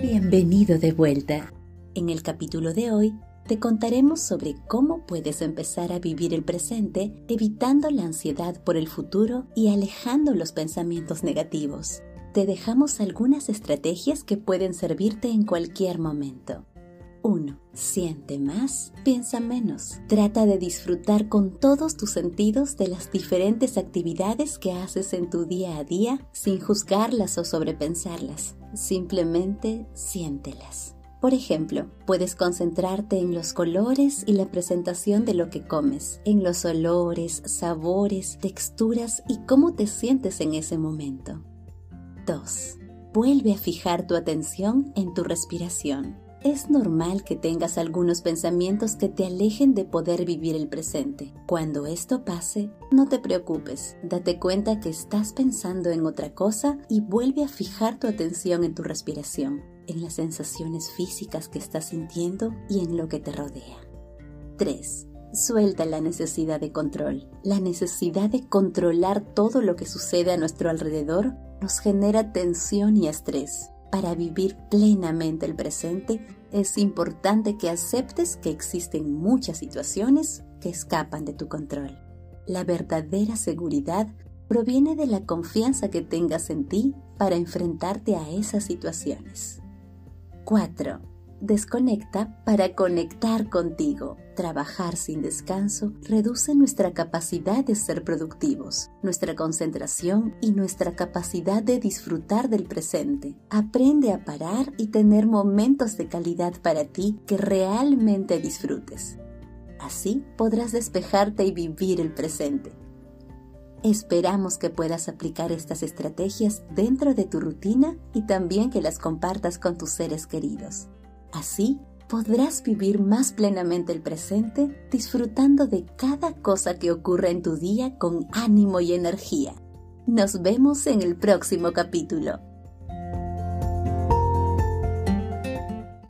Bienvenido de vuelta. En el capítulo de hoy te contaremos sobre cómo puedes empezar a vivir el presente evitando la ansiedad por el futuro y alejando los pensamientos negativos. Te dejamos algunas estrategias que pueden servirte en cualquier momento. 1. Siente más, piensa menos. Trata de disfrutar con todos tus sentidos de las diferentes actividades que haces en tu día a día sin juzgarlas o sobrepensarlas. Simplemente siéntelas. Por ejemplo, puedes concentrarte en los colores y la presentación de lo que comes, en los olores, sabores, texturas y cómo te sientes en ese momento. 2. Vuelve a fijar tu atención en tu respiración. Es normal que tengas algunos pensamientos que te alejen de poder vivir el presente. Cuando esto pase, no te preocupes, date cuenta que estás pensando en otra cosa y vuelve a fijar tu atención en tu respiración, en las sensaciones físicas que estás sintiendo y en lo que te rodea. 3. Suelta la necesidad de control. La necesidad de controlar todo lo que sucede a nuestro alrededor nos genera tensión y estrés. Para vivir plenamente el presente, es importante que aceptes que existen muchas situaciones que escapan de tu control. La verdadera seguridad proviene de la confianza que tengas en ti para enfrentarte a esas situaciones. 4. Desconecta para conectar contigo. Trabajar sin descanso reduce nuestra capacidad de ser productivos, nuestra concentración y nuestra capacidad de disfrutar del presente. Aprende a parar y tener momentos de calidad para ti que realmente disfrutes. Así podrás despejarte y vivir el presente. Esperamos que puedas aplicar estas estrategias dentro de tu rutina y también que las compartas con tus seres queridos. Así podrás vivir más plenamente el presente disfrutando de cada cosa que ocurra en tu día con ánimo y energía. Nos vemos en el próximo capítulo.